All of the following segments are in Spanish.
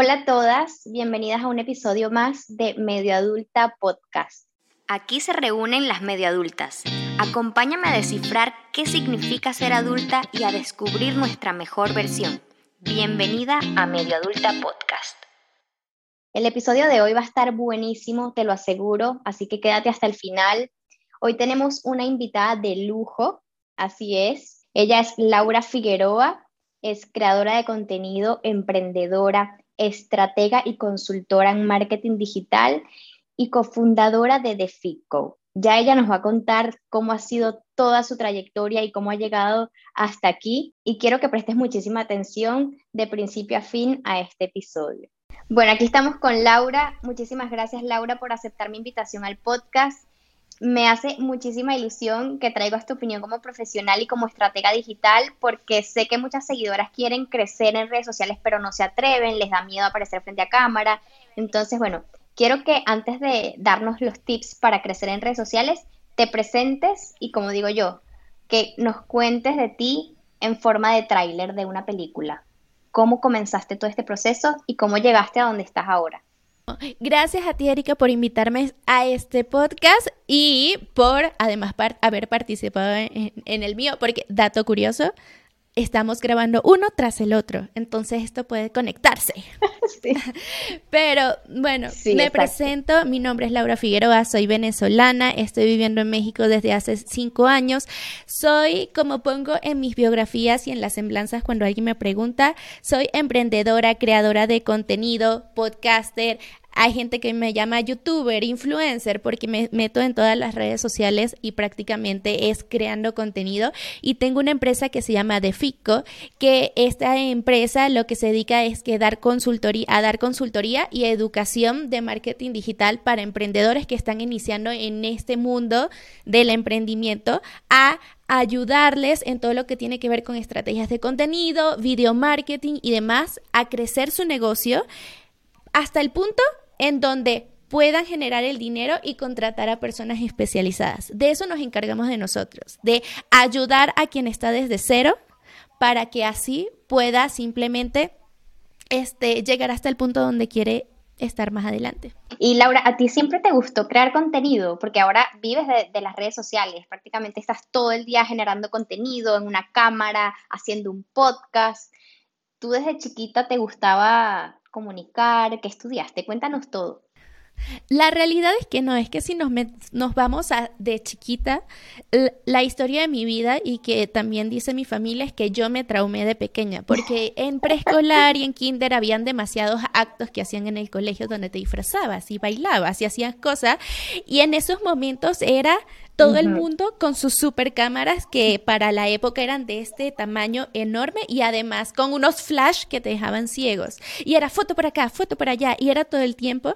Hola a todas, bienvenidas a un episodio más de Medio Adulta Podcast. Aquí se reúnen las medio adultas. Acompáñame a descifrar qué significa ser adulta y a descubrir nuestra mejor versión. Bienvenida a Medio Adulta Podcast. El episodio de hoy va a estar buenísimo, te lo aseguro, así que quédate hasta el final. Hoy tenemos una invitada de lujo, así es. Ella es Laura Figueroa, es creadora de contenido, emprendedora, estratega y consultora en marketing digital y cofundadora de The Ya ella nos va a contar cómo ha sido toda su trayectoria y cómo ha llegado hasta aquí. Y quiero que prestes muchísima atención de principio a fin a este episodio. Bueno, aquí estamos con Laura. Muchísimas gracias, Laura, por aceptar mi invitación al podcast me hace muchísima ilusión que traigas tu opinión como profesional y como estratega digital, porque sé que muchas seguidoras quieren crecer en redes sociales, pero no se atreven, les da miedo aparecer frente a cámara. Entonces, bueno, quiero que antes de darnos los tips para crecer en redes sociales, te presentes y, como digo yo, que nos cuentes de ti en forma de tráiler de una película. ¿Cómo comenzaste todo este proceso y cómo llegaste a donde estás ahora? Gracias a ti, Erika, por invitarme a este podcast y por además haber participado en, el mío, porque dato curioso, estamos grabando uno tras el otro, entonces esto puede conectarse. Pero bueno, me presento, mi nombre es Laura Figueroa, soy venezolana, estoy viviendo en México desde hace cinco años, soy, como pongo en mis biografías y en las semblanzas cuando alguien me pregunta, soy emprendedora, creadora de contenido, podcaster, hay gente que me llama youtuber, influencer, porque me meto en todas las redes sociales y prácticamente es creando contenido. Y tengo una empresa que se llama Defico, que esta empresa lo que se dedica es que dar consultoría, a dar consultoría y educación de marketing digital para emprendedores que están iniciando en este mundo del emprendimiento a ayudarles en todo lo que tiene que ver con estrategias de contenido, video marketing y demás a crecer su negocio hasta el punto en donde puedan generar el dinero y contratar a personas especializadas. De eso nos encargamos de nosotros, de ayudar a quien está desde cero para que así pueda simplemente este, llegar hasta el punto donde quiere estar más adelante. Y Laura, ¿a ti siempre te gustó crear contenido? Porque ahora vives de, de, las redes sociales, prácticamente estás todo el día generando contenido en una cámara, haciendo un podcast. ¿Tú desde chiquita te gustaba comunicar? ¿Qué estudiaste? Cuéntanos todo. La realidad es que no, es que si nos, nos vamos a de chiquita, la historia de mi vida y que también dice mi familia es que yo me traumé de pequeña, porque en preescolar y en kinder habían demasiados actos que hacían en el colegio donde te disfrazabas y bailabas y hacías cosas, y en esos momentos era todo el mundo con sus super cámaras que para la época eran de este tamaño enorme y además con unos flash que te dejaban ciegos. Y era foto por acá, foto por allá, y era todo el tiempo.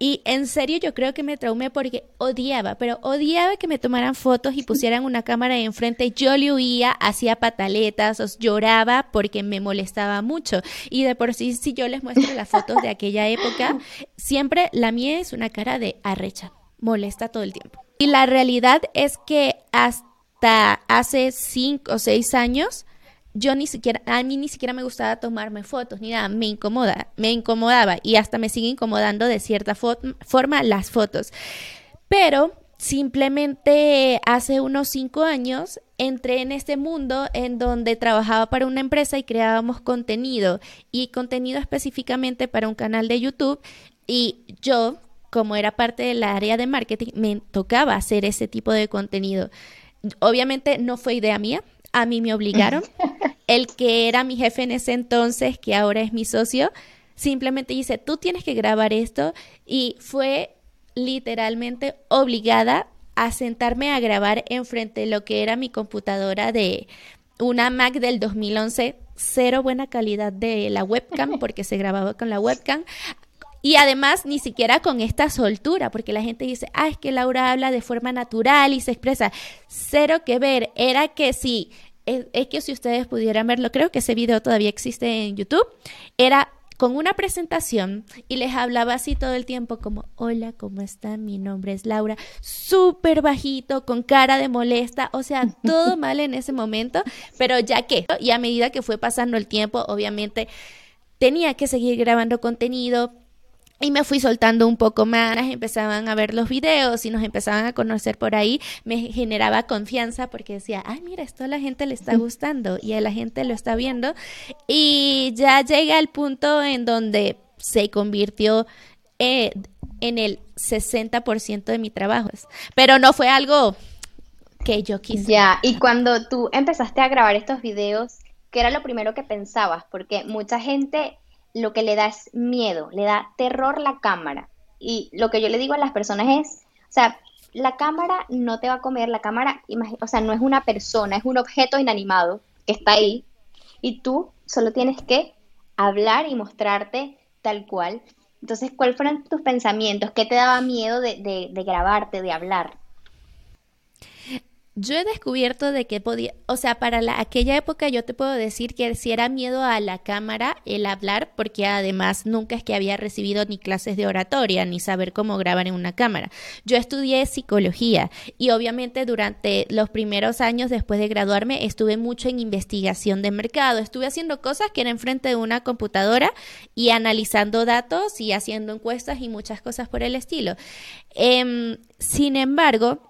Y en serio yo creo que me traumé porque odiaba, pero odiaba que me tomaran fotos y pusieran una cámara ahí enfrente. Yo le huía, hacía pataletas, os lloraba porque me molestaba mucho. Y de por sí, si yo les muestro las fotos de aquella época, siempre la mía es una cara de arrecha, molesta todo el tiempo. Y la realidad es que hasta hace cinco o seis años, yo ni siquiera, a mí ni siquiera me gustaba tomarme fotos, ni nada, me incomoda, me incomodaba y hasta me sigue incomodando de cierta forma las fotos. Pero simplemente hace unos cinco años entré en este mundo en donde trabajaba para una empresa y creábamos contenido y contenido específicamente para un canal de YouTube y yo como era parte del área de marketing, me tocaba hacer ese tipo de contenido. Obviamente no fue idea mía, a mí me obligaron. El que era mi jefe en ese entonces, que ahora es mi socio, simplemente dice, tú tienes que grabar esto y fue literalmente obligada a sentarme a grabar enfrente de lo que era mi computadora de una Mac del 2011, cero buena calidad de la webcam porque se grababa con la webcam, y además, ni siquiera con esta soltura, porque la gente dice, ah, es que Laura habla de forma natural y se expresa. Cero que ver, era que sí, es, que si ustedes pudieran verlo, creo que ese video todavía existe en YouTube, era con una presentación y les hablaba así todo el tiempo como, hola, ¿cómo están? Mi nombre es Laura, súper bajito, con cara de molesta, o sea, todo mal en ese momento, pero ya que, y a medida que fue pasando el tiempo, obviamente tenía que seguir grabando contenido, y me fui soltando un poco más, empezaban a ver los videos y nos empezaban a conocer por ahí, me generaba confianza porque decía, ay, mira, esto a la gente le está gustando y a la gente lo está viendo. Y ya llega el punto en donde se convirtió eh, en el 60% de mi trabajo. Pero no fue algo que yo quise. Ya, y cuando tú empezaste a grabar estos videos, ¿qué era lo primero que pensabas? Porque mucha gente lo que le da es miedo, le da terror la cámara. Y lo que yo le digo a las personas es, o sea, la cámara no te va a comer, la cámara, o sea, no es una persona, es un objeto inanimado que está ahí y tú solo tienes que hablar y mostrarte tal cual. Entonces, ¿cuáles fueron tus pensamientos? ¿Qué te daba miedo de, de, de grabarte, de hablar? Yo he descubierto de que podía, o sea, para la, aquella época yo te puedo decir que si era miedo a la cámara el hablar, porque además nunca es que había recibido ni clases de oratoria, ni saber cómo grabar en una cámara. Yo estudié psicología y obviamente durante los primeros años después de graduarme estuve mucho en investigación de mercado, estuve haciendo cosas que eran enfrente de una computadora y analizando datos y haciendo encuestas y muchas cosas por el estilo. Em, sin embargo,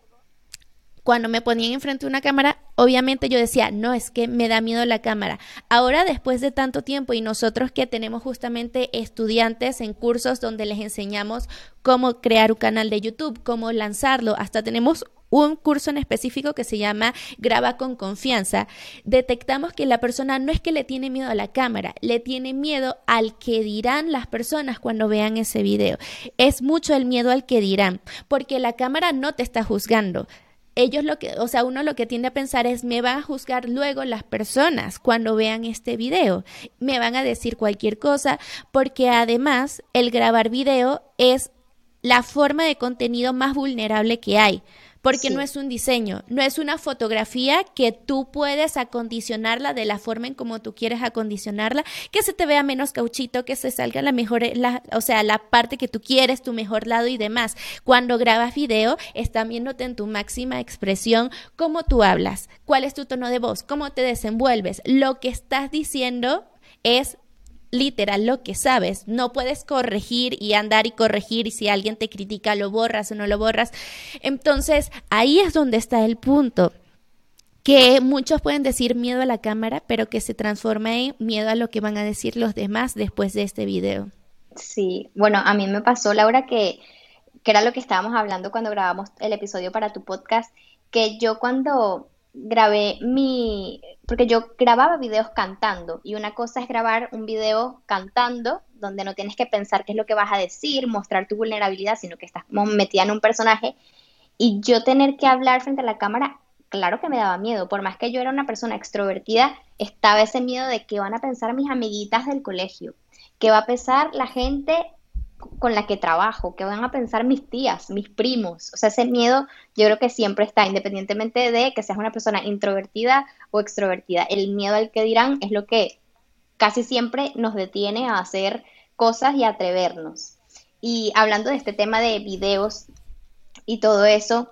cuando me ponían enfrente de una cámara, obviamente yo decía, no, es que me da miedo la cámara. Ahora, después de tanto tiempo y nosotros que tenemos justamente estudiantes en cursos donde les enseñamos cómo crear un canal de YouTube, cómo lanzarlo, hasta tenemos un curso en específico que se llama Graba con confianza, detectamos que la persona no es que le tiene miedo a la cámara, le tiene miedo al que dirán las personas cuando vean ese video. Es mucho el miedo al que dirán, porque la cámara no te está juzgando ellos lo que, o sea, uno lo que tiende a pensar es, me van a juzgar luego las personas cuando vean este video, me van a decir cualquier cosa, porque además el grabar video es la forma de contenido más vulnerable que hay porque no es un diseño, no es una fotografía que tú puedes acondicionarla de la forma en como tú quieres acondicionarla, que se te vea menos cauchito, que se salga la mejor, la, o sea, la parte que tú quieres, tu mejor lado y demás. Cuando grabas video, están viéndote en tu máxima expresión cómo tú hablas, cuál es tu tono de voz, cómo te desenvuelves, lo que estás diciendo es literal lo que sabes. No puedes corregir y andar y corregir y si alguien te critica lo borras o no lo borras. Entonces ahí es donde está el punto. Que muchos pueden decir miedo a la cámara, pero que se transforma en miedo a lo que van a decir los demás después de este video. Sí, bueno, a mí me pasó, Laura, que, que era lo que estábamos hablando cuando grabamos el episodio para tu podcast, que yo cuando grabé mi, porque yo grababa videos cantando y una cosa es grabar un video cantando donde no tienes que pensar qué es lo que vas a decir, mostrar tu vulnerabilidad, sino que estás metida en un personaje y yo tener que hablar frente a la cámara, claro que me daba miedo, por más que yo era una persona extrovertida, estaba ese miedo de qué van a pensar mis amiguitas del colegio, qué va a pensar la gente con la que trabajo, qué van a pensar mis tías, mis primos. O sea, ese miedo yo creo que siempre está, independientemente de que seas una persona introvertida o extrovertida. El miedo al que dirán es lo que casi siempre nos detiene a hacer cosas y atrevernos. Y hablando de este tema de videos y todo eso,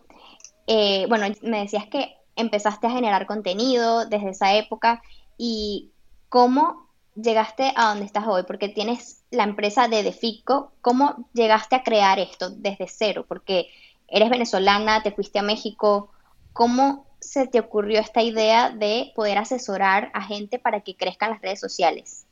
eh, bueno, me decías que empezaste a generar contenido desde esa época y cómo llegaste a donde estás hoy? Porque tienes la empresa de Defico. ¿Cómo llegaste a crear esto desde cero? Porque eres venezolana, te fuiste a México. ¿Cómo se te ocurrió esta idea de poder asesorar a gente para que crezcan las redes sociales?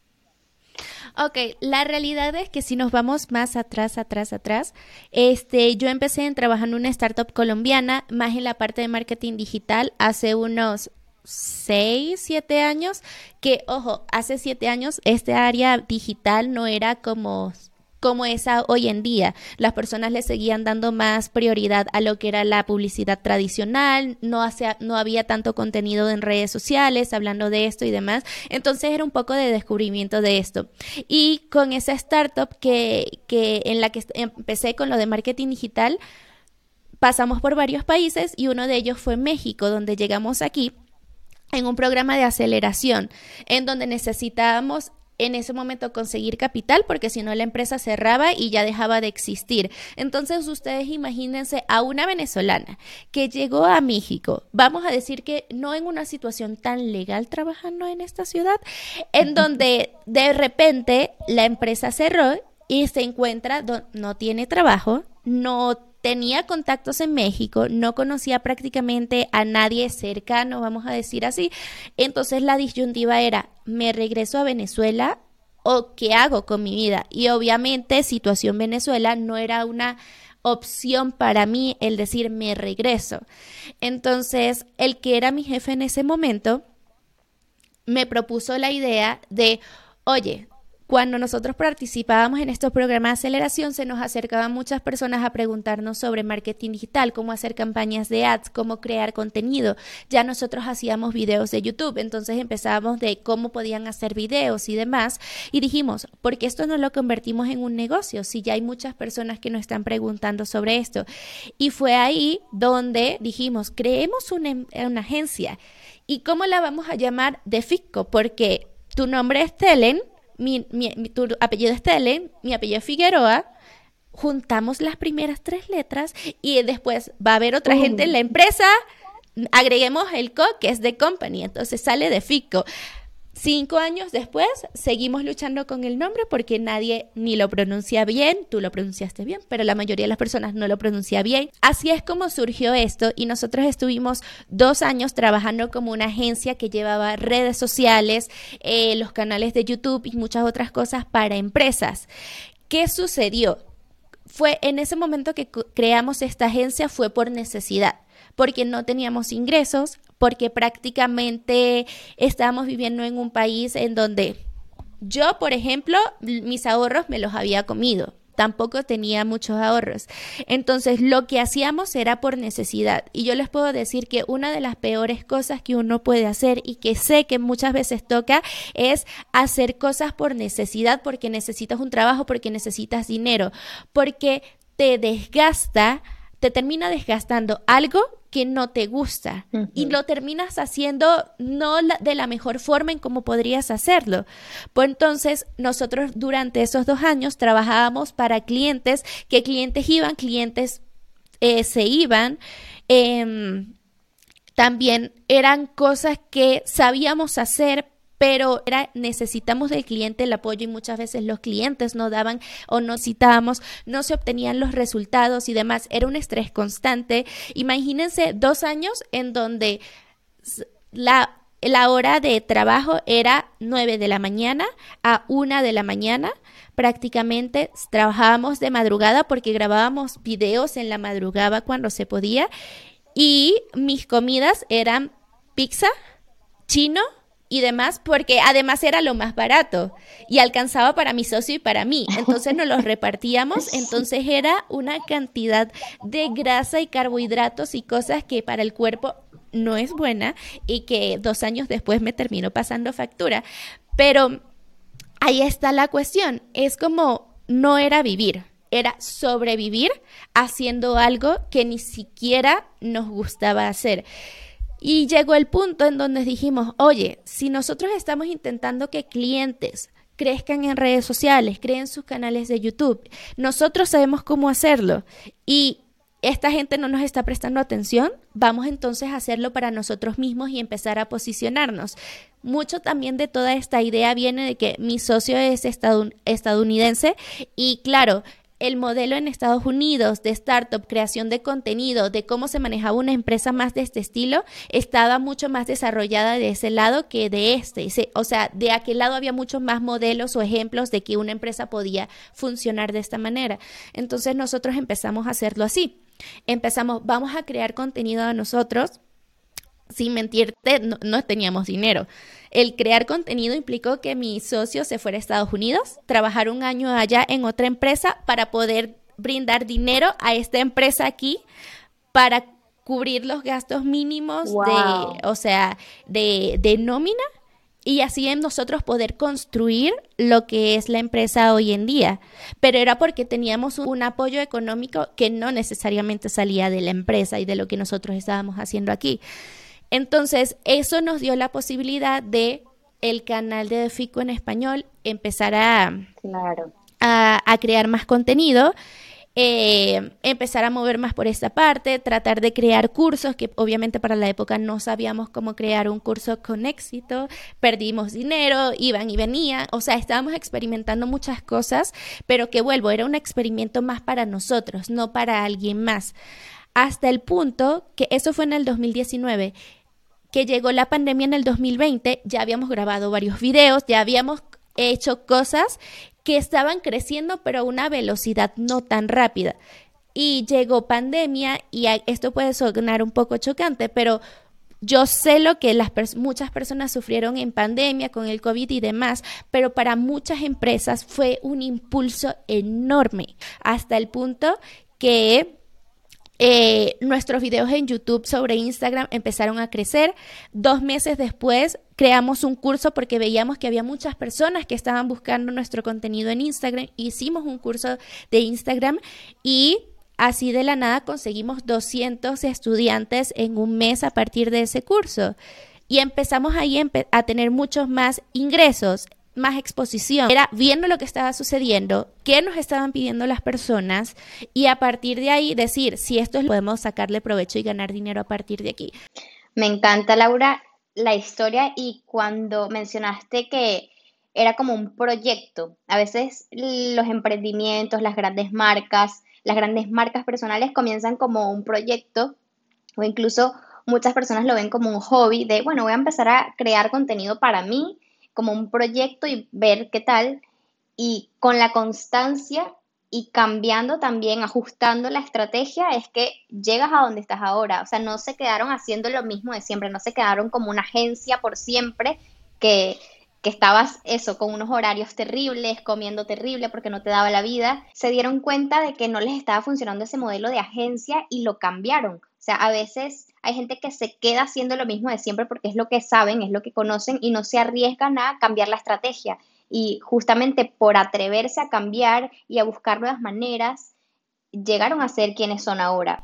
Ok, la realidad es que si nos vamos más atrás, atrás, atrás, este, yo empecé en trabajar en una startup colombiana, más en la parte de marketing digital, hace unos 6, 7 años, que ojo, hace 7 años este área digital no era como como esa hoy en día. Las personas le seguían dando más prioridad a lo que era la publicidad tradicional, no, hacía, no había tanto contenido en redes sociales hablando de esto y demás. Entonces era un poco de descubrimiento de esto. Y con esa startup que, que en la que empecé con lo de marketing digital, pasamos por varios países y uno de ellos fue México, donde llegamos aquí en un programa de aceleración en donde necesitábamos en ese momento conseguir capital porque si no la empresa cerraba y ya dejaba de existir. Entonces ustedes imagínense a una venezolana que llegó a México, vamos a decir que no en una situación tan legal trabajando en esta ciudad, en donde de repente la empresa cerró y se encuentra, no tiene trabajo, no tenía contactos en México, no conocía prácticamente a nadie cercano, vamos a decir así. Entonces la disyuntiva era, ¿me regreso a Venezuela o qué hago con mi vida? Y obviamente situación Venezuela no era una opción para mí el decir me regreso. Entonces, el que era mi jefe en ese momento me propuso la idea de, oye, cuando nosotros participábamos en estos programas de aceleración, se nos acercaban muchas personas a preguntarnos sobre marketing digital, cómo hacer campañas de ads, cómo crear contenido. Ya nosotros hacíamos videos de YouTube, entonces empezábamos de cómo podían hacer videos y demás. Y dijimos, ¿por qué esto no lo convertimos en un negocio? Si ya hay muchas personas que nos están preguntando sobre esto. Y fue ahí donde dijimos, creemos una, agencia. ¿Y cómo la vamos a llamar? De Fisco, porque tu nombre es Telen mi, mi, tu apellido es Telen, mi apellido es Figueroa, juntamos las primeras tres letras y después va a haber otra gente en la empresa, agreguemos el co, que es de company, entonces sale de FICO. Cinco años después, seguimos luchando con el nombre porque nadie ni lo pronuncia bien, tú lo pronunciaste bien, pero la mayoría de las personas no lo pronuncia bien. Así es como surgió esto y nosotros estuvimos dos años trabajando como una agencia que llevaba redes sociales, eh, los canales de YouTube y muchas otras cosas para empresas. ¿Qué sucedió? Fue en ese momento que creamos esta agencia fue por necesidad porque no teníamos ingresos, porque prácticamente estábamos viviendo en un país en donde yo, por ejemplo, mis ahorros me los había comido tampoco tenía muchos ahorros. Entonces, lo que hacíamos era por necesidad. Y yo les puedo decir que una de las peores cosas que uno puede hacer y que sé que muchas veces toca es hacer cosas por necesidad, porque necesitas un trabajo, porque necesitas dinero, porque te desgasta te termina desgastando algo que no te gusta y lo terminas haciendo no de la mejor forma en como podrías hacerlo. Pues entonces nosotros durante esos dos años trabajábamos para clientes, que clientes iban, clientes eh, se iban. Em, también eran cosas que sabíamos hacer, pero era necesitamos del cliente el apoyo y muchas veces los clientes no daban o no citábamos, no se obtenían los resultados y demás. Era un estrés constante. Imagínense dos años en donde la, la hora de trabajo era 9 de la mañana a 1 de la mañana. Prácticamente trabajábamos de madrugada porque grabábamos videos en la madrugada cuando se podía. Y mis comidas eran pizza, chino, y demás, porque además era lo más barato y alcanzaba para mi socio y para mí. Entonces nos los repartíamos, entonces era una cantidad de grasa y carbohidratos y cosas que para el cuerpo no es buena y que dos años después me terminó pasando factura. Pero ahí está la cuestión, es como no era vivir, era sobrevivir haciendo algo que ni siquiera nos gustaba hacer. Y llegó el punto en donde dijimos, oye, si nosotros estamos intentando que clientes crezcan en redes sociales, creen sus canales de YouTube, nosotros sabemos cómo hacerlo y esta gente no nos está prestando atención, vamos entonces a hacerlo para nosotros mismos y empezar a posicionarnos. Mucho también de toda esta idea viene de que mi socio es estadounidense y claro, el modelo en Estados Unidos de startup, creación de contenido, de cómo se manejaba una empresa más de este estilo, estaba mucho más desarrollada de ese lado que de este. O sea, de aquel lado había muchos más modelos o ejemplos de que una empresa podía funcionar de esta manera. Entonces nosotros empezamos a hacerlo así. Empezamos, vamos a crear contenido a nosotros sin mentirte, no, teníamos dinero. El crear contenido implicó que mi socio se fuera a Estados Unidos, trabajar un año allá en otra empresa para poder brindar dinero a esta empresa aquí para cubrir los gastos mínimos de, o sea, de, de nómina y así en nosotros poder construir lo que es la empresa hoy en día. Pero era porque teníamos un apoyo económico que no necesariamente salía de la empresa y de lo que nosotros estábamos haciendo aquí. Entonces, eso nos dio la posibilidad de el canal de Fico en español, empezar a, claro. a, crear más contenido. Eh, empezar a mover más por esta parte, tratar de crear cursos, que obviamente para la época no sabíamos cómo crear un curso con éxito, perdimos dinero, iban y venían, o sea, estábamos experimentando muchas cosas, pero que vuelvo, era un experimento más para nosotros, no para alguien más. Hasta el punto que eso fue en el 2019 que llegó la pandemia en el 2020, ya habíamos grabado varios videos, ya habíamos hecho cosas que estaban creciendo, pero a una velocidad no tan rápida. Y llegó pandemia y esto puede sonar un poco chocante, pero yo sé lo que las muchas personas sufrieron en pandemia con el COVID y demás, pero para muchas empresas fue un impulso enorme, hasta el punto que eh, nuestros videos en YouTube sobre Instagram empezaron a crecer. Dos meses después creamos un curso porque veíamos que había muchas personas que estaban buscando nuestro contenido en Instagram. Hicimos un curso de Instagram y así de la nada conseguimos 200 estudiantes en un mes a partir de ese curso. Y empezamos ahí a tener muchos más ingresos más exposición, era viendo lo que estaba sucediendo, qué nos estaban pidiendo las personas y a partir de ahí decir si esto es, podemos sacarle provecho y ganar dinero a partir de aquí. Me encanta, Laura, la historia y cuando mencionaste que era como un proyecto. A veces los emprendimientos, las grandes marcas, las grandes marcas personales comienzan como un proyecto o incluso muchas personas lo ven como un hobby de, bueno, voy a empezar a crear contenido para mí como un proyecto y ver qué tal. Y con la constancia y cambiando también, ajustando la estrategia, es que llegas a donde estás ahora. O sea, no se quedaron haciendo lo mismo de siempre, no se quedaron como una agencia por siempre que, que estabas eso, con unos horarios terribles, comiendo terrible porque no te daba la vida. Se dieron cuenta de que no les estaba funcionando ese modelo de agencia y lo cambiaron. Sea, a veces hay gente que se queda haciendo lo mismo de siempre porque es lo que saben, es lo que conocen y no se arriesgan a cambiar la estrategia. Y justamente por atreverse a cambiar y a buscar nuevas maneras, llegaron a ser quienes son ahora.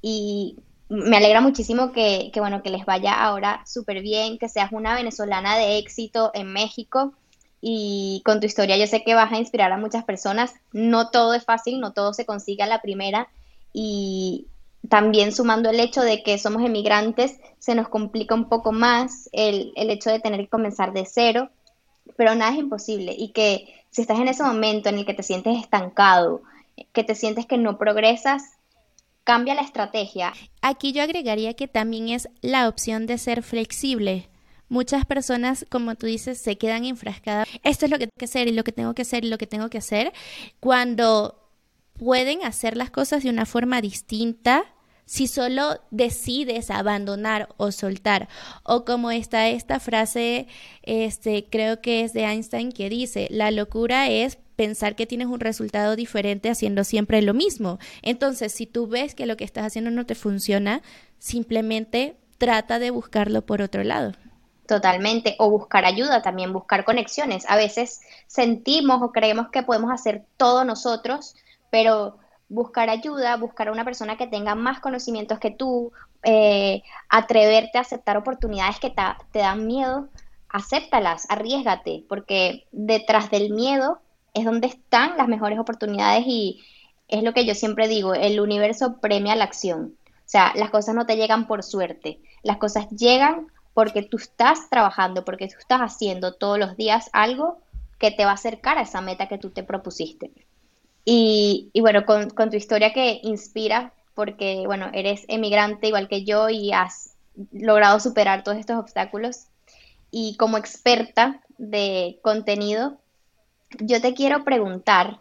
Y me alegra muchísimo que, bueno, que les vaya ahora súper bien, que seas una venezolana de éxito en México y con tu historia yo sé que vas a inspirar a muchas personas. No todo es fácil, no todo se consigue a la primera y, también sumando el hecho de que somos emigrantes, se nos complica un poco más el, hecho de tener que comenzar de cero, pero nada es imposible y que si estás en ese momento en el que te sientes estancado, que te sientes que no progresas, cambia la estrategia. Aquí yo agregaría que también es la opción de ser flexible. Muchas personas, como tú dices, se quedan enfrascadas. Esto es lo que tengo que hacer y lo que tengo que hacer y lo que tengo que hacer. Cuando pueden hacer las cosas de una forma distinta si solo decides abandonar o soltar. O como está esta frase, este, creo que es de Einstein que dice, la locura es pensar que tienes un resultado diferente haciendo siempre lo mismo. Entonces, si tú ves que lo que estás haciendo no te funciona, simplemente trata de buscarlo por otro lado. Totalmente, o buscar ayuda también, buscar conexiones. A veces sentimos o creemos que podemos hacer todo nosotros, pero buscar ayuda, buscar a una persona que tenga más conocimientos que tú, eh, atreverte a aceptar oportunidades que te, dan miedo, acéptalas, arriesgate, porque detrás del miedo es donde están las mejores oportunidades y es lo que yo siempre digo, el universo premia la acción. O sea, las cosas no te llegan por suerte, las cosas llegan porque tú estás trabajando, porque tú estás haciendo todos los días algo que te va a acercar a esa meta que tú te propusiste. Y, bueno, con, tu historia que inspira, porque bueno, eres emigrante igual que yo y has logrado superar todos estos obstáculos. Y como experta de contenido, yo te quiero preguntar,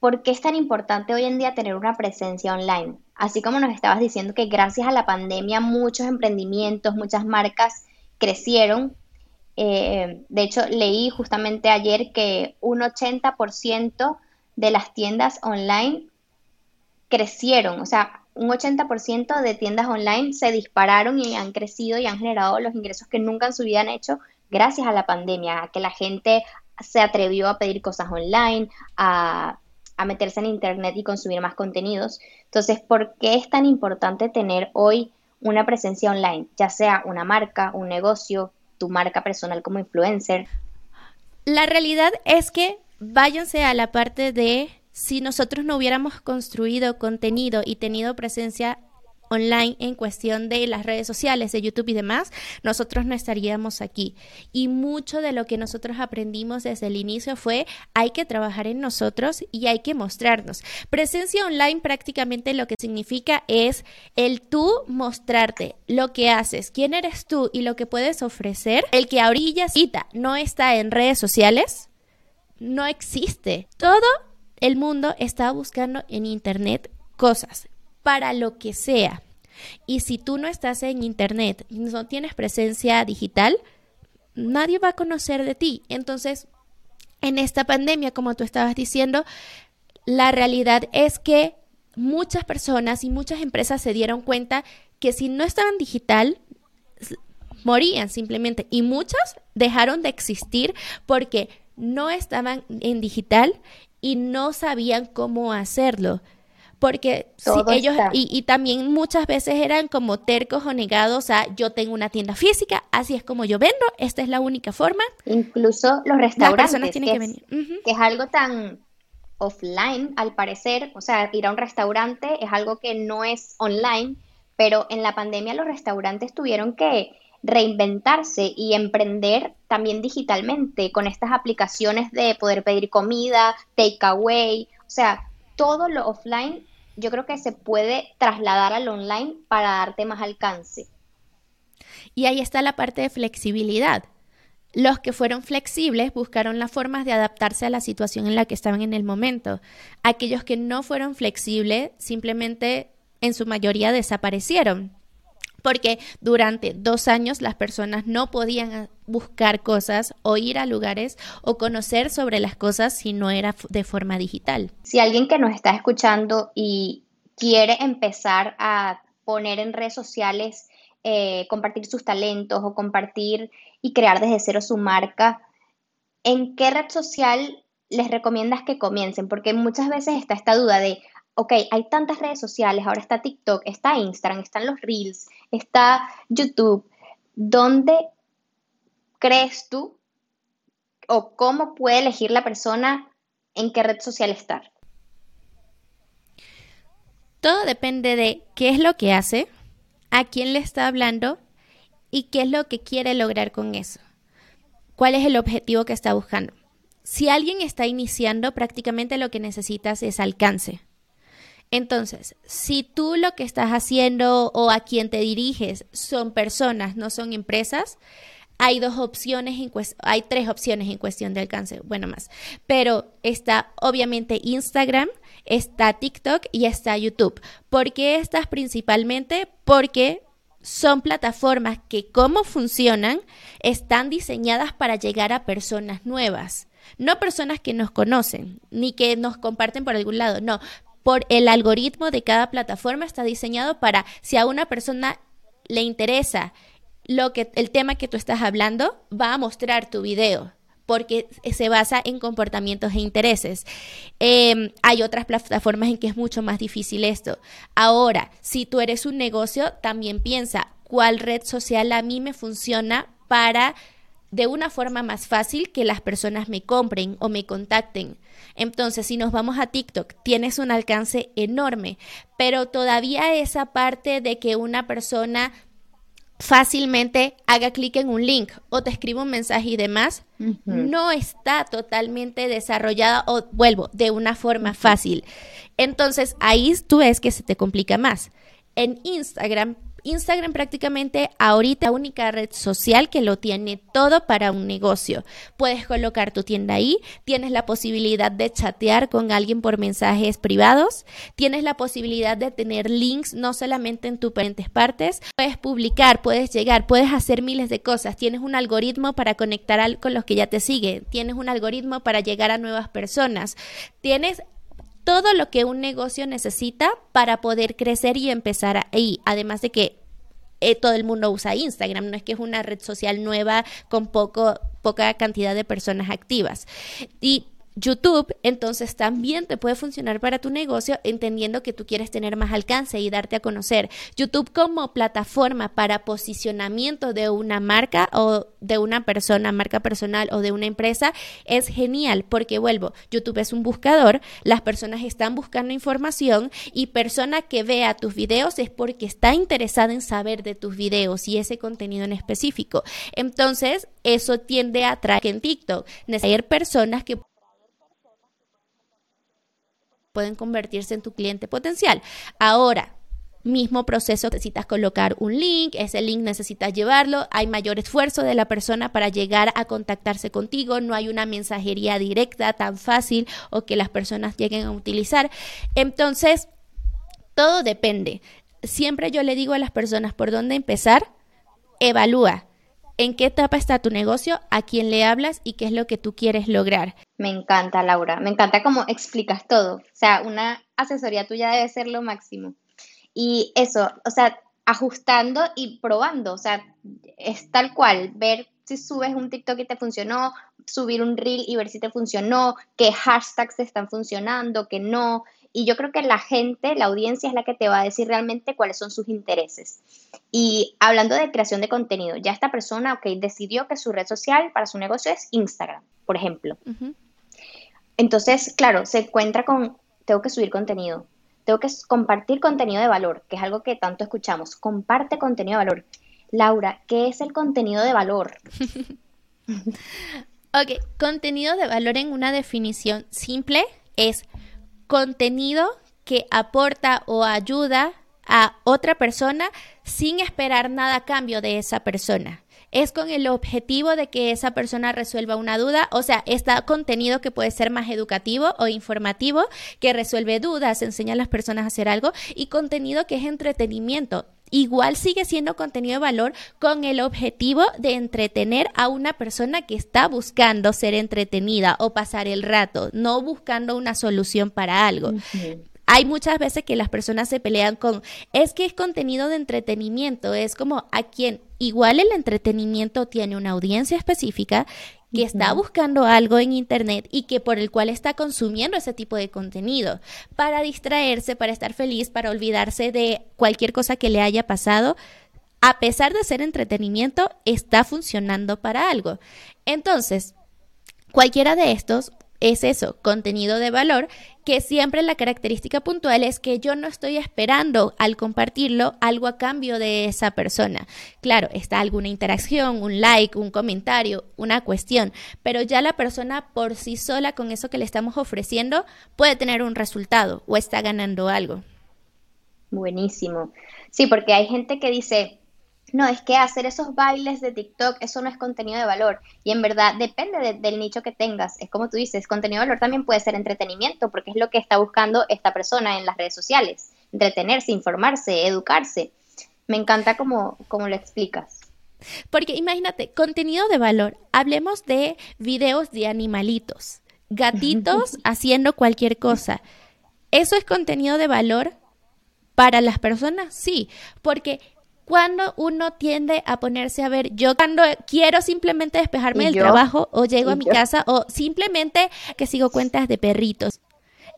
¿por qué es tan importante hoy en día tener una presencia online? Así como nos estabas diciendo que gracias a la pandemia muchos emprendimientos, muchas marcas crecieron. Eh, de hecho, leí justamente ayer que un 80% de las tiendas online crecieron, o sea, un 80% de tiendas online se dispararon y han crecido y han generado los ingresos que nunca en su vida han hecho gracias a la pandemia, a que la gente se atrevió a pedir cosas online, a, a meterse en internet y consumir más contenidos. Entonces, ¿por qué es tan importante tener hoy una presencia online, ya sea una marca, un negocio, tu marca personal como influencer? La realidad es que váyanse a la parte de si nosotros no hubiéramos construido contenido y tenido presencia online en cuestión de las redes sociales, de YouTube y demás, nosotros no estaríamos aquí. Y mucho de lo que nosotros aprendimos desde el inicio fue hay que trabajar en nosotros y hay que mostrarnos. Presencia online prácticamente lo que significa es el tú mostrarte lo que haces, quién eres tú y lo que puedes ofrecer. El que ahorita no está en redes sociales, no existe. Todo el mundo está buscando en Internet cosas para lo que sea. Y si tú no estás en Internet no tienes presencia digital, nadie va a conocer de ti. Entonces, en esta pandemia, como tú estabas diciendo, la realidad es que muchas personas y muchas empresas se dieron cuenta que si no estaban digital, morían simplemente. Y muchas dejaron de existir porque no estaban en digital y no sabían cómo hacerlo. Porque ellos y, también muchas veces eran como tercos o negados a yo tengo una tienda física, así es como yo vendo, esta es la única forma. Incluso los restaurantes, que, es, que es algo tan offline al parecer, o sea, ir a un restaurante es algo que no es online, pero en la pandemia los restaurantes tuvieron que reinventarse y emprender también digitalmente con estas aplicaciones de poder pedir comida, takeaway, o sea, todo lo offline yo creo que se puede trasladar al online para darte más alcance. Y ahí está la parte de flexibilidad. Los que fueron flexibles buscaron las formas de adaptarse a la situación en la que estaban en el momento. Aquellos que no fueron flexibles simplemente en su mayoría desaparecieron porque durante dos años las personas no podían buscar cosas o ir a lugares o conocer sobre las cosas si no era de forma digital. Si alguien que nos está escuchando y quiere empezar a poner en redes sociales, eh, compartir sus talentos o compartir y crear desde cero su marca, ¿en qué red social les recomiendas que comiencen? Porque muchas veces está esta duda de, ok, hay tantas redes sociales, ahora está TikTok, está Instagram, están los Reels, está YouTube. ¿Dónde crees tú o cómo puede elegir la persona en qué red social estar? Todo depende de qué es lo que hace, a quién le está hablando y qué es lo que quiere lograr con eso. ¿Cuál es el objetivo que está buscando? Si alguien está iniciando, prácticamente lo que necesitas es alcance. Entonces, si tú lo que estás haciendo o a quien te diriges son personas, no son empresas, hay dos opciones, en hay tres opciones en cuestión de alcance, bueno más, pero está obviamente Instagram, está TikTok y está YouTube. ¿Por qué estas principalmente? Porque son plataformas que como funcionan están diseñadas para llegar a personas nuevas. No personas que nos conocen, ni que nos comparten por algún lado, no, por el algoritmo de cada plataforma está diseñado para si a una persona le interesa lo que el tema que tú estás hablando, va a mostrar tu video porque se basa en comportamientos e intereses. Em, hay otras plataformas en que es mucho más difícil esto. Ahora, si tú eres un negocio, también piensa cuál red social a mí me funciona para de una forma más fácil que las personas me compren o me contacten. Entonces, si nos vamos a TikTok, tienes un alcance enorme, pero todavía esa parte de que una persona fácilmente haga clic en un link o te escriba un mensaje y demás, no está totalmente desarrollada o vuelvo de una forma fácil. Entonces ahí tú ves que se te complica más. En Instagram Instagram prácticamente ahorita la única red social que lo tiene todo para un negocio. Puedes colocar tu tienda ahí, tienes la posibilidad de chatear con alguien por mensajes privados, tienes la posibilidad de tener links no solamente en tus diferentes partes, puedes publicar, puedes llegar, puedes hacer miles de cosas, tienes un algoritmo para conectar con los que ya te siguen, tienes un algoritmo para llegar a nuevas personas, tienes todo lo que un negocio necesita para poder crecer y empezar ahí. Además de que eh, todo el mundo usa Instagram, no es que es una red social nueva con poco, poca cantidad de personas activas. Y YouTube, entonces también te puede funcionar para tu negocio entendiendo que tú quieres tener más alcance y darte a conocer. YouTube como plataforma para posicionamiento de una marca o de una persona, marca personal o de una empresa es genial porque vuelvo, YouTube es un buscador, las personas están buscando información y persona que vea tus videos es porque está interesada en saber de tus videos y ese contenido en específico. Entonces, eso tiende a atraer en TikTok, necesitar personas que pueden convertirse en tu cliente potencial. Ahora, mismo proceso, necesitas colocar un link, ese link necesitas llevarlo, hay mayor esfuerzo de la persona para llegar a contactarse contigo, no hay una mensajería directa tan fácil o que las personas lleguen a utilizar. Entonces, todo depende. Siempre yo le digo a las personas por dónde empezar, evalúa en qué etapa está tu negocio, a quién le hablas y qué es lo que tú quieres lograr. Me encanta, Laura. Me encanta cómo explicas todo. O sea, una asesoría tuya debe ser lo máximo. Y eso, o sea, ajustando y probando. O sea, es tal cual, ver si subes un TikTok y te funcionó, subir un reel y ver si te funcionó, qué hashtags te están funcionando, qué no. Y yo creo que la gente, la audiencia es la que te va a decir realmente cuáles son sus intereses. Y hablando de creación de contenido, ya esta persona, ok, decidió que su red social para su negocio es Instagram, por ejemplo. Entonces, claro, se encuentra con, tengo que subir contenido, tengo que compartir contenido de valor, que es algo que tanto escuchamos. Comparte contenido de valor. Laura, ¿qué es el contenido de valor? ok, contenido de valor en una definición simple es contenido que aporta o ayuda a otra persona sin esperar nada a cambio de esa persona. Es con el objetivo de que esa persona resuelva una duda, o sea, está contenido que puede ser más educativo o informativo, que resuelve dudas, enseña a las personas a hacer algo, y contenido que es entretenimiento, igual sigue siendo contenido de valor con el objetivo de entretener a una persona que está buscando ser entretenida o pasar el rato, no buscando una solución para algo. Hay muchas veces que las personas se pelean con, es que es contenido de entretenimiento, es como a quien igual el entretenimiento tiene una audiencia específica que está buscando algo en internet y que por el cual está consumiendo ese tipo de contenido para distraerse, para estar feliz, para olvidarse de cualquier cosa que le haya pasado. A pesar de ser entretenimiento, está funcionando para algo. Entonces, cualquiera de estos es eso, contenido de valor, que siempre la característica puntual es que yo no estoy esperando al compartirlo algo a cambio de esa persona. Claro, está alguna interacción, un like, un comentario, una cuestión, pero ya la persona por sí sola con eso que le estamos ofreciendo puede tener un resultado o está ganando algo. Buenísimo. Sí, porque hay gente que dice, no, es que hacer esos bailes de TikTok, eso no es contenido de valor. Y en verdad depende del nicho que tengas. Es como tú dices, contenido de valor también puede ser entretenimiento, porque es lo que está buscando esta persona en las redes sociales. Entretenerse, informarse, educarse. Me encanta cómo, cómo lo explicas. Porque imagínate, contenido de valor. Hablemos de videos de animalitos, gatitos haciendo cualquier cosa. ¿Eso es contenido de valor para las personas? Sí, porque cuando uno tiende a ponerse a ver, yo cuando quiero simplemente despejarme del trabajo o llego a mi casa o simplemente que sigo cuentas de perritos.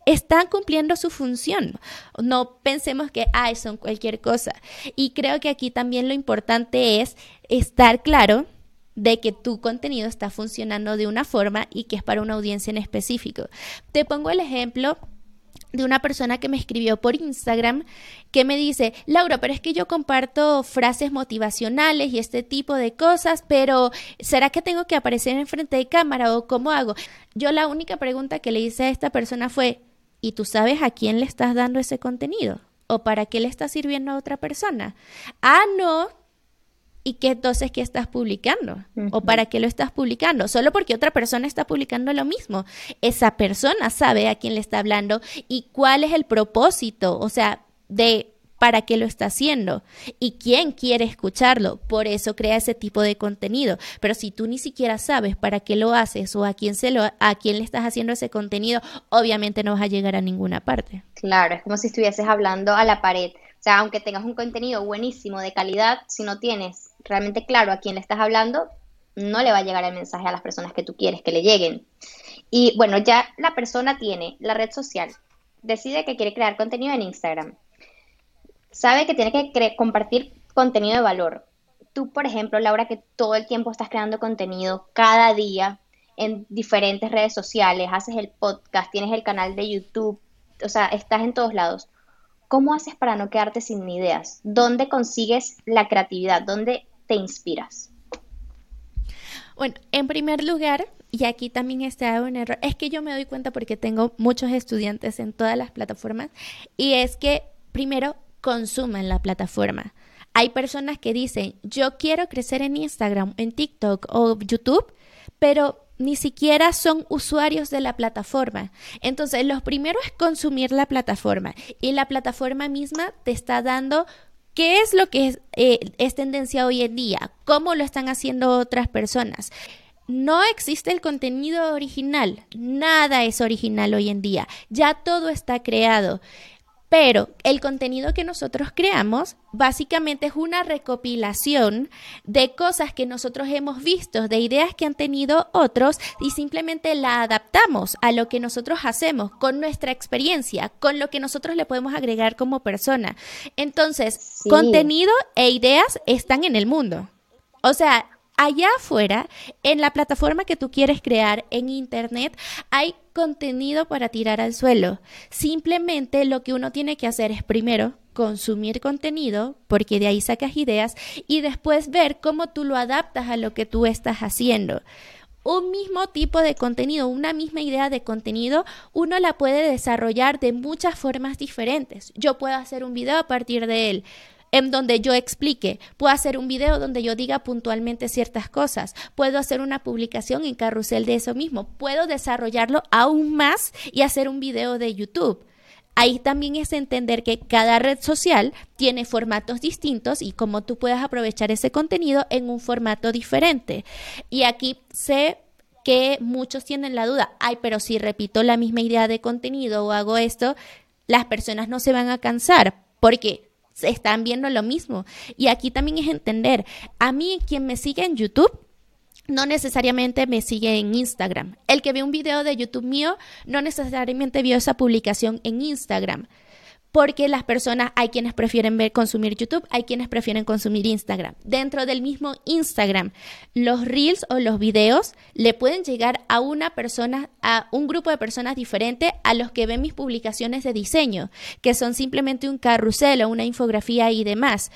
Están cumpliendo su función. No pensemos que, ay, son cualquier cosa. Y creo que aquí también lo importante es estar claro de que tu contenido está funcionando de una forma y que es para una audiencia en específico. Te pongo el ejemplo de una persona que me escribió por Instagram que me dice, Laura, pero es que yo comparto frases motivacionales y este tipo de cosas, pero ¿será que tengo que aparecer en frente de cámara o cómo hago? Yo la única pregunta que le hice a esta persona fue, ¿y tú sabes a quién le estás dando ese contenido? ¿O para qué le está sirviendo a otra persona? Ah, no, ¿Y qué entonces qué estás publicando? ¿O para qué lo estás publicando? Solo porque otra persona está publicando lo mismo. Esa persona sabe a quién le está hablando y cuál es el propósito, o sea, de para qué lo está haciendo y quién quiere escucharlo. Por eso crea ese tipo de contenido. Pero si tú ni siquiera sabes para qué lo haces o a quién se lo a quién le estás haciendo ese contenido, obviamente no vas a llegar a ninguna parte. Claro, es como si estuvieses hablando a la pared. O sea, aunque tengas un contenido buenísimo de calidad, si no tienes realmente claro a quién le estás hablando, no le va a llegar el mensaje a las personas que tú quieres que le lleguen. Y bueno, ya la persona tiene la red social, decide que quiere crear contenido en Instagram, sabe que tiene que compartir contenido de valor. Tú, por ejemplo, Laura, que todo el tiempo estás creando contenido cada día en diferentes redes sociales, haces el podcast, tienes el canal de YouTube, o sea, estás en todos lados. ¿Cómo haces para no quedarte sin ideas? ¿Dónde consigues la creatividad? ¿Dónde te inspiras? Bueno, en primer lugar, y aquí también está un error, es que yo me doy cuenta porque tengo muchos estudiantes en todas las plataformas, y es que primero consumen la plataforma. Hay personas que dicen, yo quiero crecer en Instagram, en TikTok o YouTube, pero ni siquiera son usuarios de la plataforma. Entonces, lo primero es consumir la plataforma y la plataforma misma te está dando qué es lo que es, eh, es tendencia hoy en día, cómo lo están haciendo otras personas. No existe el contenido original, nada es original hoy en día, ya todo está creado. Pero el contenido que nosotros creamos básicamente es una recopilación de cosas que nosotros hemos visto, de ideas que han tenido otros y simplemente la adaptamos a lo que nosotros hacemos con nuestra experiencia, con lo que nosotros le podemos agregar como persona. Entonces, contenido e ideas están en el mundo. O sea, allá afuera, en la plataforma que tú quieres crear en Internet, hay contenido para tirar al suelo. Simplemente lo que uno tiene que hacer es primero consumir contenido, porque de ahí sacas ideas, y después ver cómo tú lo adaptas a lo que tú estás haciendo un mismo tipo de contenido, una misma idea de contenido, uno la puede desarrollar de muchas formas diferentes. Yo puedo hacer un video a partir de él en donde yo explique. Puedo hacer un video donde yo diga puntualmente ciertas cosas. Puedo hacer una publicación en carrusel de eso mismo. Puedo desarrollarlo aún más y hacer un video de YouTube. Ahí también es entender que cada red social tiene formatos distintos y cómo tú puedes aprovechar ese contenido en un formato diferente. Y aquí sé que muchos tienen la duda, ay, pero si repito la misma idea de contenido o hago esto, las personas no se van a cansar. porque están viendo lo mismo. Y aquí también es entender, a mí quien me sigue en YouTube, no necesariamente me sigue en Instagram. El que ve un video de YouTube mío no necesariamente vio esa publicación en Instagram porque las personas, hay quienes prefieren ver, consumir YouTube, hay quienes prefieren consumir Instagram. Dentro del mismo Instagram, los reels o los videos le pueden llegar a una persona, a un grupo de personas diferente a los que ven mis publicaciones de diseño, que son simplemente un carrusel o una infografía y demás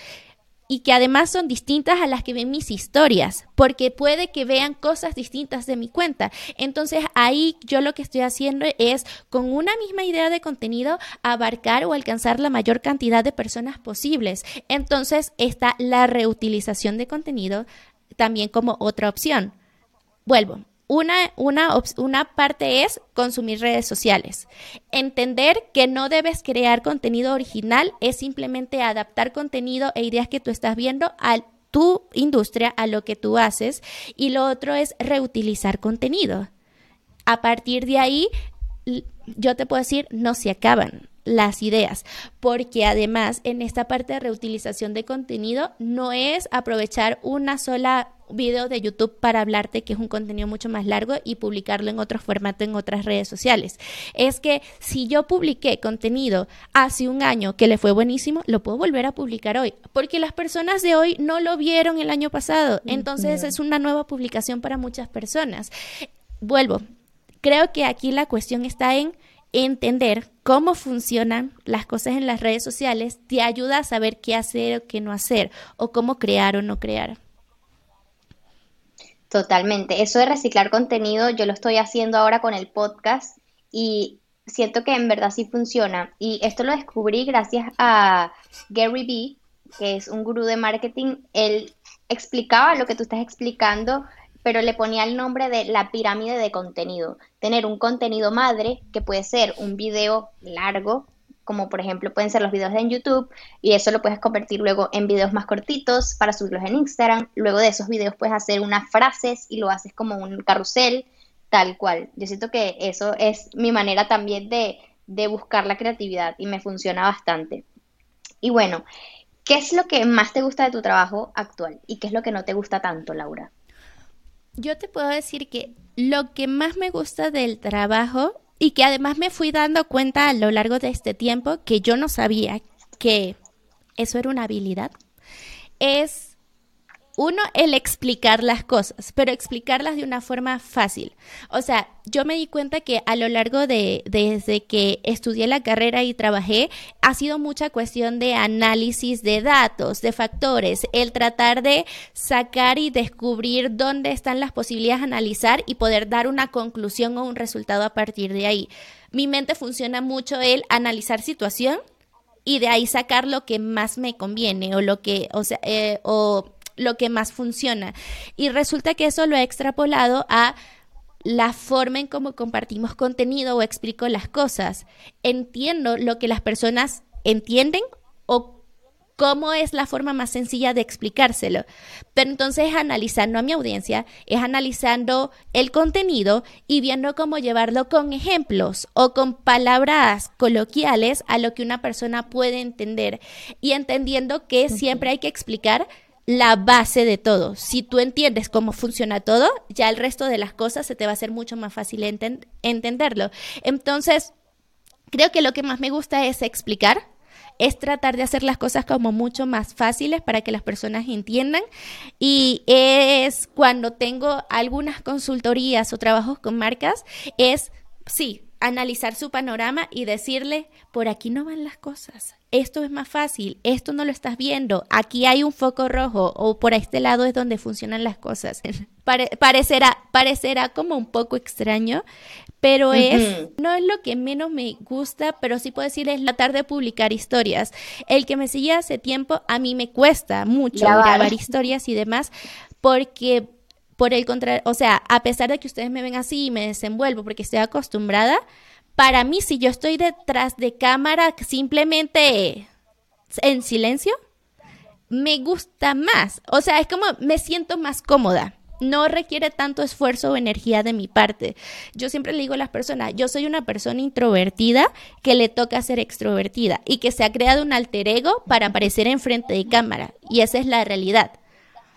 y que además son distintas a las que ven mis historias, porque puede que vean cosas distintas de mi cuenta. Entonces ahí yo lo que estoy haciendo es con una misma idea de contenido abarcar o alcanzar la mayor cantidad de personas posibles. Entonces está la reutilización de contenido también como otra opción. Vuelvo, una, una, una, parte es consumir redes sociales. Entender que no debes crear contenido original, es simplemente adaptar contenido e ideas que tú estás viendo a tu industria, a lo que tú haces. Y lo otro es reutilizar contenido. A partir de ahí, yo te puedo decir, no se acaban las ideas, porque además en esta parte de reutilización de contenido no es aprovechar una sola video de YouTube para hablarte que es un contenido mucho más largo y publicarlo en otro formato en otras redes sociales. Es que si yo publiqué contenido hace un año que le fue buenísimo, lo puedo volver a publicar hoy, porque las personas de hoy no lo vieron el año pasado. Entonces es una nueva publicación para muchas personas. Vuelvo, creo que aquí la cuestión está en entender cómo funcionan las cosas en las redes sociales te ayuda a saber qué hacer o qué no hacer, o cómo crear o no crear. Totalmente. Eso de reciclar contenido, yo lo estoy haciendo ahora con el podcast y siento que en verdad sí funciona. Y esto lo descubrí gracias a Gary Vee, que es un gurú de marketing. Él explicaba lo que tú estás explicando, pero le ponía el nombre de la pirámide de contenido. Tener un contenido madre, que puede ser un video largo, como por ejemplo pueden ser los videos en YouTube, y eso lo puedes convertir luego en videos más cortitos para subirlos en Instagram. Luego de esos videos puedes hacer unas frases y lo haces como un carrusel, tal cual. Yo siento que eso es mi manera también de, de buscar la creatividad y me funciona bastante. Y bueno, ¿qué es lo que más te gusta de tu trabajo actual y qué es lo que no te gusta tanto, Laura? Yo te puedo decir que lo que más me gusta del trabajo y que además me fui dando cuenta a lo largo de este tiempo que yo no sabía que eso era una habilidad, es uno, el explicar las cosas, pero explicarlas de una forma fácil. O sea, yo me di cuenta que a lo largo de, desde que estudié la carrera y trabajé, ha sido mucha cuestión de análisis de datos, de factores, el tratar de sacar y descubrir dónde están las posibilidades de analizar y poder dar una conclusión o un resultado a partir de ahí. Mi mente funciona mucho el analizar situación y de ahí sacar lo que más me conviene o lo que, o sea, eh, o lo que más funciona. Y resulta que eso lo he extrapolado a la forma en cómo compartimos contenido o explico las cosas. Entiendo lo que las personas entienden o cómo es la forma más sencilla de explicárselo. Pero entonces analizando a mi audiencia, es analizando el contenido y viendo cómo llevarlo con ejemplos o con palabras coloquiales a lo que una persona puede entender y entendiendo que siempre hay que explicar la base de todo. Si tú entiendes cómo funciona todo, ya el resto de las cosas se te va a hacer mucho más fácil entenderlo. Entonces, creo que lo que más me gusta es explicar, es tratar de hacer las cosas como mucho más fáciles para que las personas entiendan y es cuando tengo algunas consultorías o trabajos con marcas, es, sí, analizar su panorama y decirle, por aquí no van las cosas, esto es más fácil, esto no lo estás viendo, aquí hay un foco rojo o por este lado es donde funcionan las cosas. parecerá, parecerá como un poco extraño, pero es, no es lo que menos me gusta, pero sí puedo decir es tratar de publicar historias. El que me sigue hace tiempo, a mí me cuesta mucho grabar historias y demás, porque por el contrario, o sea, a pesar de que ustedes me ven así y me desenvuelvo porque estoy acostumbrada, para mí si yo estoy detrás de cámara simplemente en silencio, me gusta más. O sea, es como me siento más cómoda. No requiere tanto esfuerzo o energía de mi parte. Yo siempre le digo a las personas, yo soy una persona introvertida que le toca ser extrovertida y que se ha creado un alter ego para aparecer enfrente de cámara. Y esa es la realidad.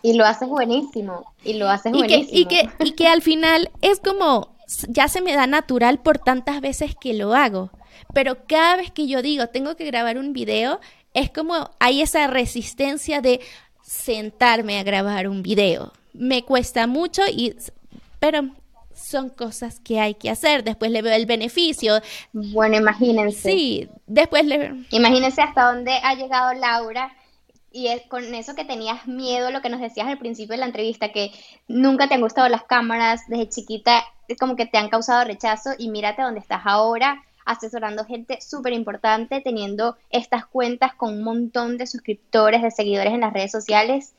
Y lo haces buenísimo. Y lo haces buenísimo. y, que, y que al final es como, ya se me da natural por tantas veces que lo hago. Pero cada vez que yo digo, tengo que grabar un video, es como hay esa resistencia de sentarme a grabar un video. Me cuesta mucho y pero son cosas que hay que hacer. Después le veo el beneficio. Bueno, imagínense. Sí, después le... Imagínense hasta dónde ha llegado Laura y es con eso que tenías miedo, lo que nos decías al principio de la entrevista, que nunca te han gustado las cámaras desde chiquita, como que te han causado rechazo y mírate dónde estás ahora, asesorando gente súper importante, teniendo estas cuentas con un montón de suscriptores, de seguidores en las redes sociales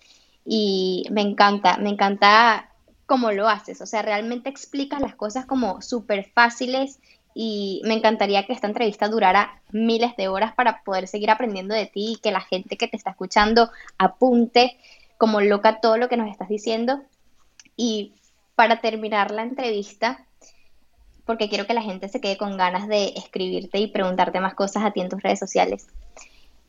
y me encanta, me encanta cómo lo haces, o sea, realmente explicas las cosas como súper fáciles y me encantaría que esta entrevista durara miles de horas para poder seguir aprendiendo de ti y que la gente que te está escuchando apunte como loca todo lo que nos estás diciendo. Y para terminar la entrevista, porque quiero que la gente se quede con ganas de escribirte y preguntarte más cosas a ti en tus redes sociales,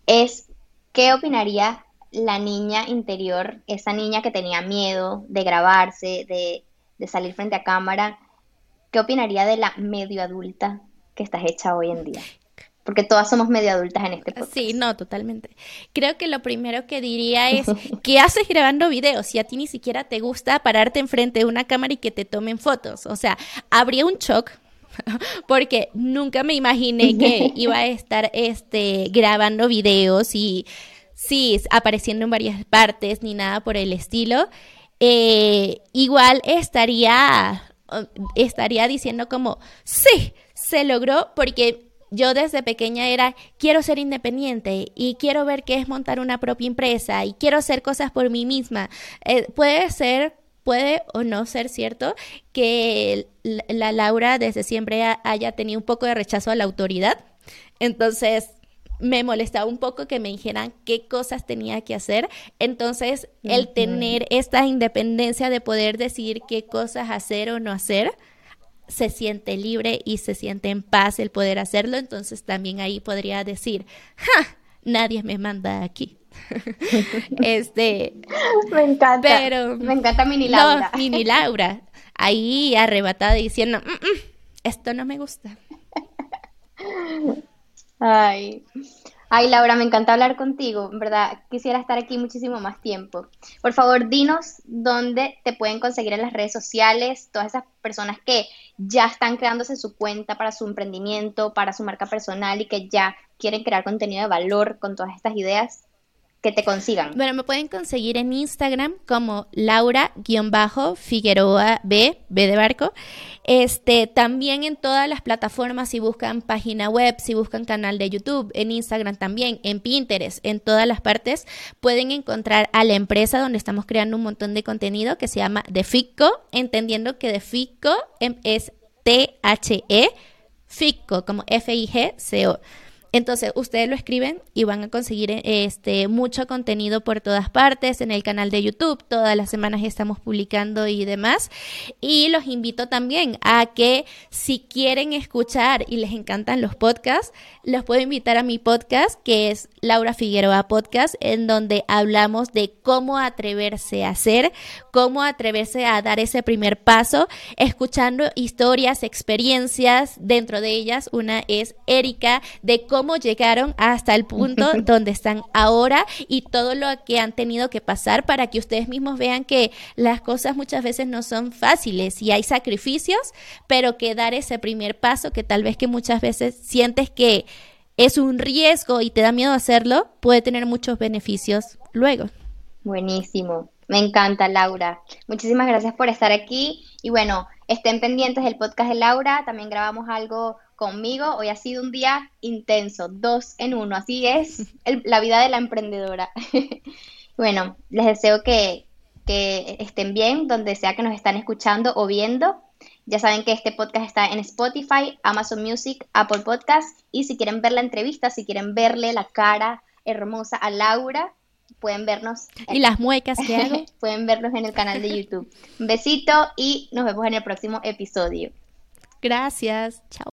es qué opinaría la niña interior, esa niña que tenía miedo de grabarse, de, de salir frente a cámara, ¿qué opinaría de la medio adulta que estás hecha hoy en día? Porque todas somos medio adultas en este podcast. Sí, no, totalmente. Creo que lo primero que diría es, ¿qué haces grabando videos si a ti ni siquiera te gusta pararte enfrente de una cámara y que te tomen fotos? O sea, habría un shock porque nunca me imaginé que iba a estar este grabando videos y sí, apareciendo en varias partes ni nada por el estilo. Eh, igual estaría estaría diciendo como, sí, se logró porque yo desde pequeña era, quiero ser independiente y quiero ver qué es montar una propia empresa y quiero hacer cosas por mí misma. Eh, puede ser, puede o no ser cierto que la Laura desde siempre haya tenido un poco de rechazo a la autoridad. Entonces, me molestaba un poco que me dijeran qué cosas tenía que hacer. Entonces, el tener esta independencia de poder decidir qué cosas hacer o no hacer, se siente libre y se siente en paz el poder hacerlo. Entonces, también ahí podría decir, ¡ja! nadie me manda aquí. este. Me encanta. Pero. Me encanta Mini Laura. No, Mini Laura. Ahí arrebatada diciendo: mm, mm, Esto no me gusta. Ay. Ay, Laura, me encanta hablar contigo. Verdad, quisiera estar aquí muchísimo más tiempo. Por favor, dinos dónde te pueden conseguir en las redes sociales, todas esas personas que ya están creándose su cuenta para su emprendimiento, para su marca personal y que ya quieren crear contenido de valor con todas estas ideas que te consigan. Bueno, me pueden conseguir en Instagram como Laura-Figueroa B, B de barco. Este, también en todas las plataformas, si buscan página web, si buscan canal de YouTube, en Instagram también, en Pinterest, en todas las partes, pueden encontrar a la empresa donde estamos creando un montón de contenido que se llama The entendiendo que The em, es T-H-E, Ficco, como F-I-G-C-O. Entonces, ustedes lo escriben y van a conseguir este mucho contenido por todas partes en el canal de YouTube. Todas las semanas estamos publicando y demás. Y los invito también a que si quieren escuchar y les encantan los podcasts, los puedo invitar a mi podcast que es Laura Figueroa Podcast, en donde hablamos de cómo atreverse a hacer, cómo atreverse a dar ese primer paso, escuchando historias, experiencias, dentro de ellas una es Erika, de cómo llegaron hasta el punto donde están ahora y todo lo que han tenido que pasar para que ustedes mismos vean que las cosas muchas veces no son fáciles y hay sacrificios, pero que dar ese primer paso que tal vez que muchas veces sientes que es un riesgo y te da miedo hacerlo, puede tener muchos beneficios luego. Buenísimo. Me encanta, Laura. Muchísimas gracias por estar aquí. Y bueno, estén pendientes del podcast de Laura. También grabamos algo conmigo. Hoy ha sido un día intenso, dos en uno. Así es la vida de la emprendedora. bueno, les deseo que, que estén bien donde sea que nos están escuchando o viendo. Ya saben que este podcast está en Spotify, Amazon Music, Apple Podcast. Y si quieren ver la entrevista, si quieren verle la cara hermosa a Laura, pueden vernos. Y las muecas que hago. pueden vernos en el canal de YouTube. Un besito y nos vemos en el próximo episodio. Gracias. Chao.